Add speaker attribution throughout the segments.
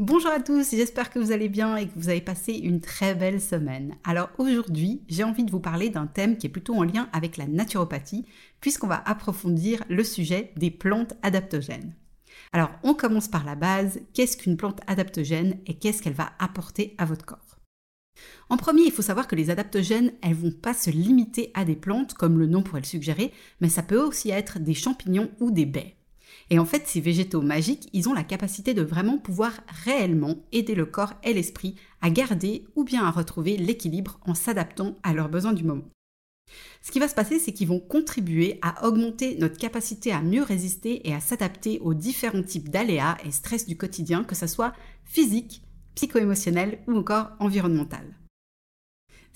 Speaker 1: Bonjour à tous, j'espère que vous allez bien et que vous avez passé une très belle semaine. Alors aujourd'hui, j'ai envie de vous parler d'un thème qui est plutôt en lien avec la naturopathie, puisqu'on va approfondir le sujet des plantes adaptogènes. Alors on commence par la base, qu'est-ce qu'une plante adaptogène et qu'est-ce qu'elle va apporter à votre corps? En premier, il faut savoir que les adaptogènes, elles vont pas se limiter à des plantes, comme le nom pourrait le suggérer, mais ça peut aussi être des champignons ou des baies. Et en fait, ces végétaux magiques, ils ont la capacité de vraiment pouvoir réellement aider le corps et l'esprit à garder ou bien à retrouver l'équilibre en s'adaptant à leurs besoins du moment. Ce qui va se passer, c'est qu'ils vont contribuer à augmenter notre capacité à mieux résister et à s'adapter aux différents types d'aléas et stress du quotidien, que ce soit physique, psycho-émotionnel ou encore environnemental.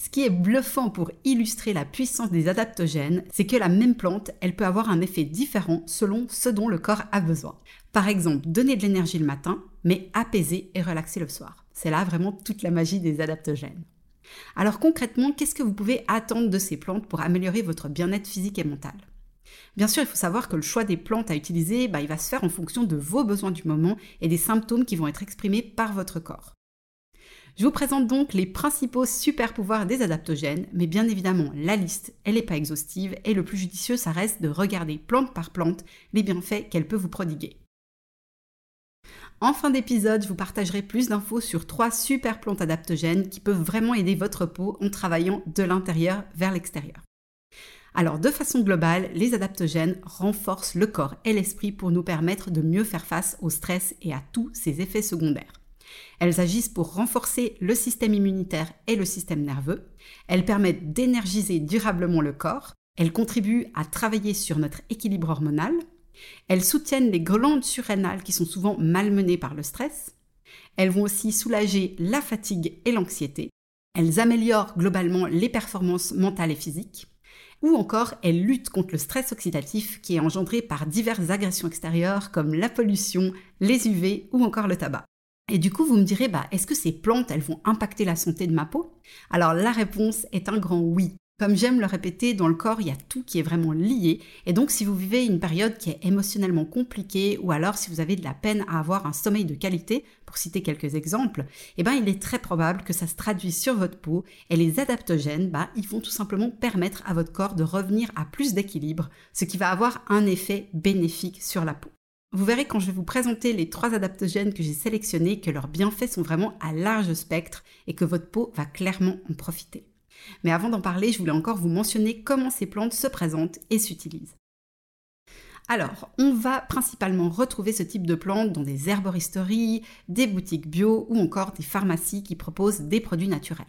Speaker 1: Ce qui est bluffant pour illustrer la puissance des adaptogènes, c'est que la même plante, elle peut avoir un effet différent selon ce dont le corps a besoin. Par exemple, donner de l'énergie le matin, mais apaiser et relaxer le soir. C'est là vraiment toute la magie des adaptogènes. Alors concrètement, qu'est-ce que vous pouvez attendre de ces plantes pour améliorer votre bien-être physique et mental? Bien sûr, il faut savoir que le choix des plantes à utiliser, bah, il va se faire en fonction de vos besoins du moment et des symptômes qui vont être exprimés par votre corps. Je vous présente donc les principaux super pouvoirs des adaptogènes, mais bien évidemment, la liste, elle n'est pas exhaustive et le plus judicieux, ça reste de regarder plante par plante les bienfaits qu'elle peut vous prodiguer. En fin d'épisode, je vous partagerai plus d'infos sur trois super plantes adaptogènes qui peuvent vraiment aider votre peau en travaillant de l'intérieur vers l'extérieur. Alors, de façon globale, les adaptogènes renforcent le corps et l'esprit pour nous permettre de mieux faire face au stress et à tous ses effets secondaires. Elles agissent pour renforcer le système immunitaire et le système nerveux. Elles permettent d'énergiser durablement le corps. Elles contribuent à travailler sur notre équilibre hormonal. Elles soutiennent les glandes surrénales qui sont souvent malmenées par le stress. Elles vont aussi soulager la fatigue et l'anxiété. Elles améliorent globalement les performances mentales et physiques. Ou encore, elles luttent contre le stress oxydatif qui est engendré par diverses agressions extérieures comme la pollution, les UV ou encore le tabac. Et du coup, vous me direz, bah, est-ce que ces plantes, elles vont impacter la santé de ma peau? Alors la réponse est un grand oui. Comme j'aime le répéter, dans le corps, il y a tout qui est vraiment lié. Et donc, si vous vivez une période qui est émotionnellement compliquée, ou alors si vous avez de la peine à avoir un sommeil de qualité, pour citer quelques exemples, eh ben, il est très probable que ça se traduise sur votre peau. Et les adaptogènes, bah, ils vont tout simplement permettre à votre corps de revenir à plus d'équilibre, ce qui va avoir un effet bénéfique sur la peau. Vous verrez quand je vais vous présenter les trois adaptogènes que j'ai sélectionnés que leurs bienfaits sont vraiment à large spectre et que votre peau va clairement en profiter. Mais avant d'en parler, je voulais encore vous mentionner comment ces plantes se présentent et s'utilisent. Alors, on va principalement retrouver ce type de plantes dans des herboristeries, des boutiques bio ou encore des pharmacies qui proposent des produits naturels.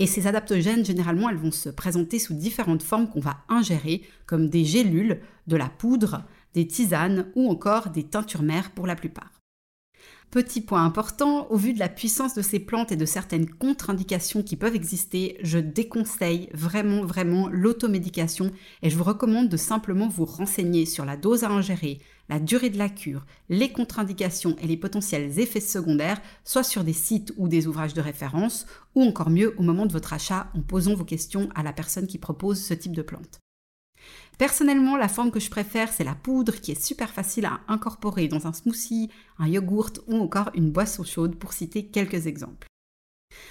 Speaker 1: Et ces adaptogènes, généralement, elles vont se présenter sous différentes formes qu'on va ingérer, comme des gélules, de la poudre, des tisanes ou encore des teintures mères pour la plupart. Petit point important, au vu de la puissance de ces plantes et de certaines contre-indications qui peuvent exister, je déconseille vraiment vraiment l'automédication et je vous recommande de simplement vous renseigner sur la dose à ingérer, la durée de la cure, les contre-indications et les potentiels effets secondaires, soit sur des sites ou des ouvrages de référence, ou encore mieux au moment de votre achat en posant vos questions à la personne qui propose ce type de plante. Personnellement, la forme que je préfère, c'est la poudre qui est super facile à incorporer dans un smoothie, un yogourt ou encore une boisson chaude pour citer quelques exemples.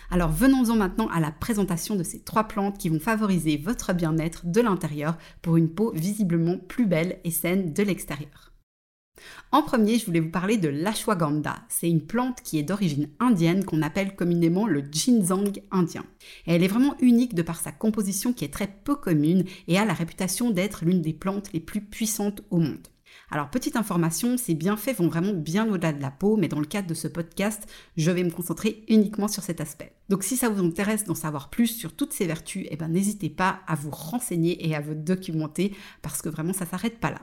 Speaker 1: Alors venons-en maintenant à la présentation de ces trois plantes qui vont favoriser votre bien-être de l'intérieur pour une peau visiblement plus belle et saine de l'extérieur. En premier, je voulais vous parler de l'ashwagandha. C'est une plante qui est d'origine indienne qu'on appelle communément le ginseng indien. elle est vraiment unique de par sa composition qui est très peu commune et a la réputation d'être l'une des plantes les plus puissantes au monde. Alors petite information, ces bienfaits vont vraiment bien au-delà de la peau, mais dans le cadre de ce podcast, je vais me concentrer uniquement sur cet aspect. Donc si ça vous intéresse d'en savoir plus sur toutes ces vertus, eh ben, n'hésitez pas à vous renseigner et à vous documenter parce que vraiment ça s'arrête pas là.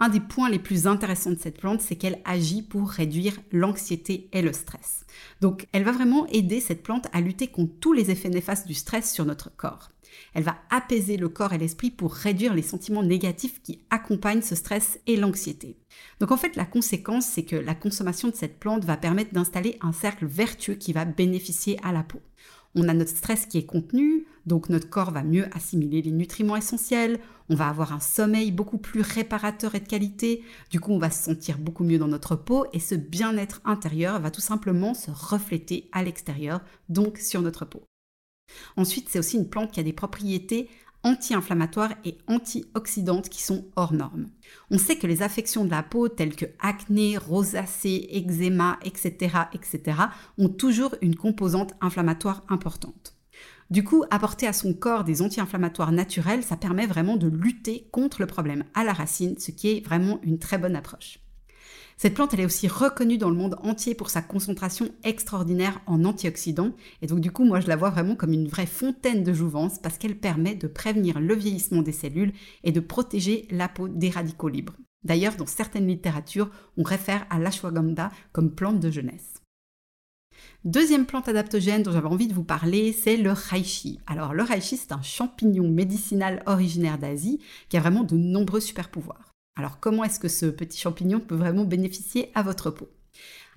Speaker 1: Un des points les plus intéressants de cette plante, c'est qu'elle agit pour réduire l'anxiété et le stress. Donc elle va vraiment aider cette plante à lutter contre tous les effets néfastes du stress sur notre corps. Elle va apaiser le corps et l'esprit pour réduire les sentiments négatifs qui accompagnent ce stress et l'anxiété. Donc en fait, la conséquence, c'est que la consommation de cette plante va permettre d'installer un cercle vertueux qui va bénéficier à la peau. On a notre stress qui est contenu, donc notre corps va mieux assimiler les nutriments essentiels, on va avoir un sommeil beaucoup plus réparateur et de qualité, du coup on va se sentir beaucoup mieux dans notre peau et ce bien-être intérieur va tout simplement se refléter à l'extérieur, donc sur notre peau. Ensuite, c'est aussi une plante qui a des propriétés anti-inflammatoires et antioxydantes qui sont hors normes. On sait que les affections de la peau telles que acné, rosacée, eczéma, etc., etc., ont toujours une composante inflammatoire importante. Du coup, apporter à son corps des anti-inflammatoires naturels, ça permet vraiment de lutter contre le problème à la racine, ce qui est vraiment une très bonne approche. Cette plante, elle est aussi reconnue dans le monde entier pour sa concentration extraordinaire en antioxydants. Et donc, du coup, moi, je la vois vraiment comme une vraie fontaine de jouvence parce qu'elle permet de prévenir le vieillissement des cellules et de protéger la peau des radicaux libres. D'ailleurs, dans certaines littératures, on réfère à l'ashwagandha comme plante de jeunesse. Deuxième plante adaptogène dont j'avais envie de vous parler, c'est le reishi. Alors le reishi, c'est un champignon médicinal originaire d'Asie qui a vraiment de nombreux super pouvoirs. Alors comment est-ce que ce petit champignon peut vraiment bénéficier à votre peau?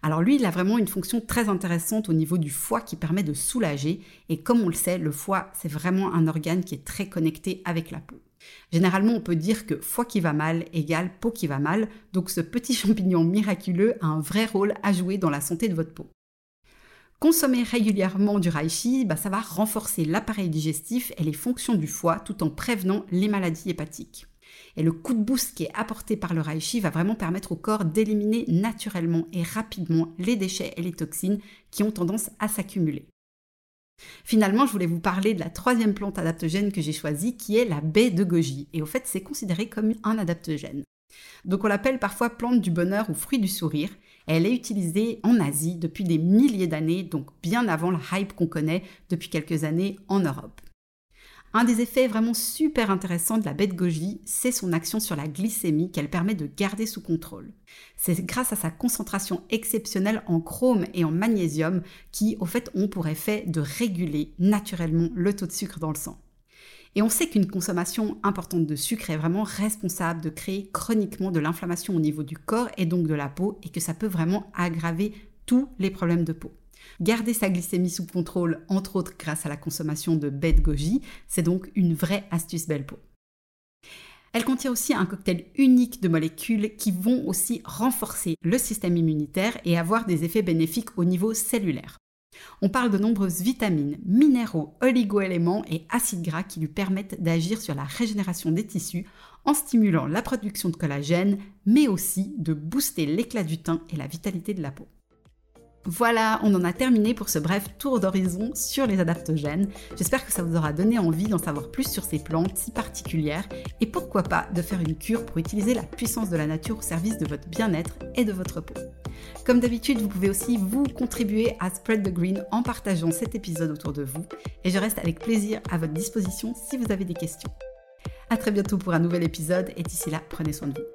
Speaker 1: Alors lui, il a vraiment une fonction très intéressante au niveau du foie qui permet de soulager. Et comme on le sait, le foie, c'est vraiment un organe qui est très connecté avec la peau. Généralement, on peut dire que foie qui va mal égale peau qui va mal. Donc ce petit champignon miraculeux a un vrai rôle à jouer dans la santé de votre peau. Consommer régulièrement du reishi, bah, ça va renforcer l'appareil digestif et les fonctions du foie tout en prévenant les maladies hépatiques. Et le coup de boost qui est apporté par le reishi va vraiment permettre au corps d'éliminer naturellement et rapidement les déchets et les toxines qui ont tendance à s'accumuler. Finalement, je voulais vous parler de la troisième plante adaptogène que j'ai choisie, qui est la baie de goji. Et au fait, c'est considéré comme un adaptogène. Donc on l'appelle parfois plante du bonheur ou fruit du sourire. elle est utilisée en Asie depuis des milliers d'années, donc bien avant la hype qu'on connaît depuis quelques années en Europe. Un des effets vraiment super intéressants de la de goji, c'est son action sur la glycémie qu'elle permet de garder sous contrôle. C'est grâce à sa concentration exceptionnelle en chrome et en magnésium qui, au fait, ont pour effet de réguler naturellement le taux de sucre dans le sang. Et on sait qu'une consommation importante de sucre est vraiment responsable de créer chroniquement de l'inflammation au niveau du corps et donc de la peau et que ça peut vraiment aggraver tous les problèmes de peau. Garder sa glycémie sous contrôle, entre autres grâce à la consommation de bête goji, c'est donc une vraie astuce belle peau. Elle contient aussi un cocktail unique de molécules qui vont aussi renforcer le système immunitaire et avoir des effets bénéfiques au niveau cellulaire. On parle de nombreuses vitamines, minéraux, oligoéléments et acides gras qui lui permettent d'agir sur la régénération des tissus en stimulant la production de collagène, mais aussi de booster l'éclat du teint et la vitalité de la peau. Voilà, on en a terminé pour ce bref tour d'horizon sur les adaptogènes. J'espère que ça vous aura donné envie d'en savoir plus sur ces plantes si particulières et pourquoi pas de faire une cure pour utiliser la puissance de la nature au service de votre bien-être et de votre peau. Comme d'habitude, vous pouvez aussi vous contribuer à Spread the Green en partageant cet épisode autour de vous et je reste avec plaisir à votre disposition si vous avez des questions. A très bientôt pour un nouvel épisode et d'ici là, prenez soin de vous.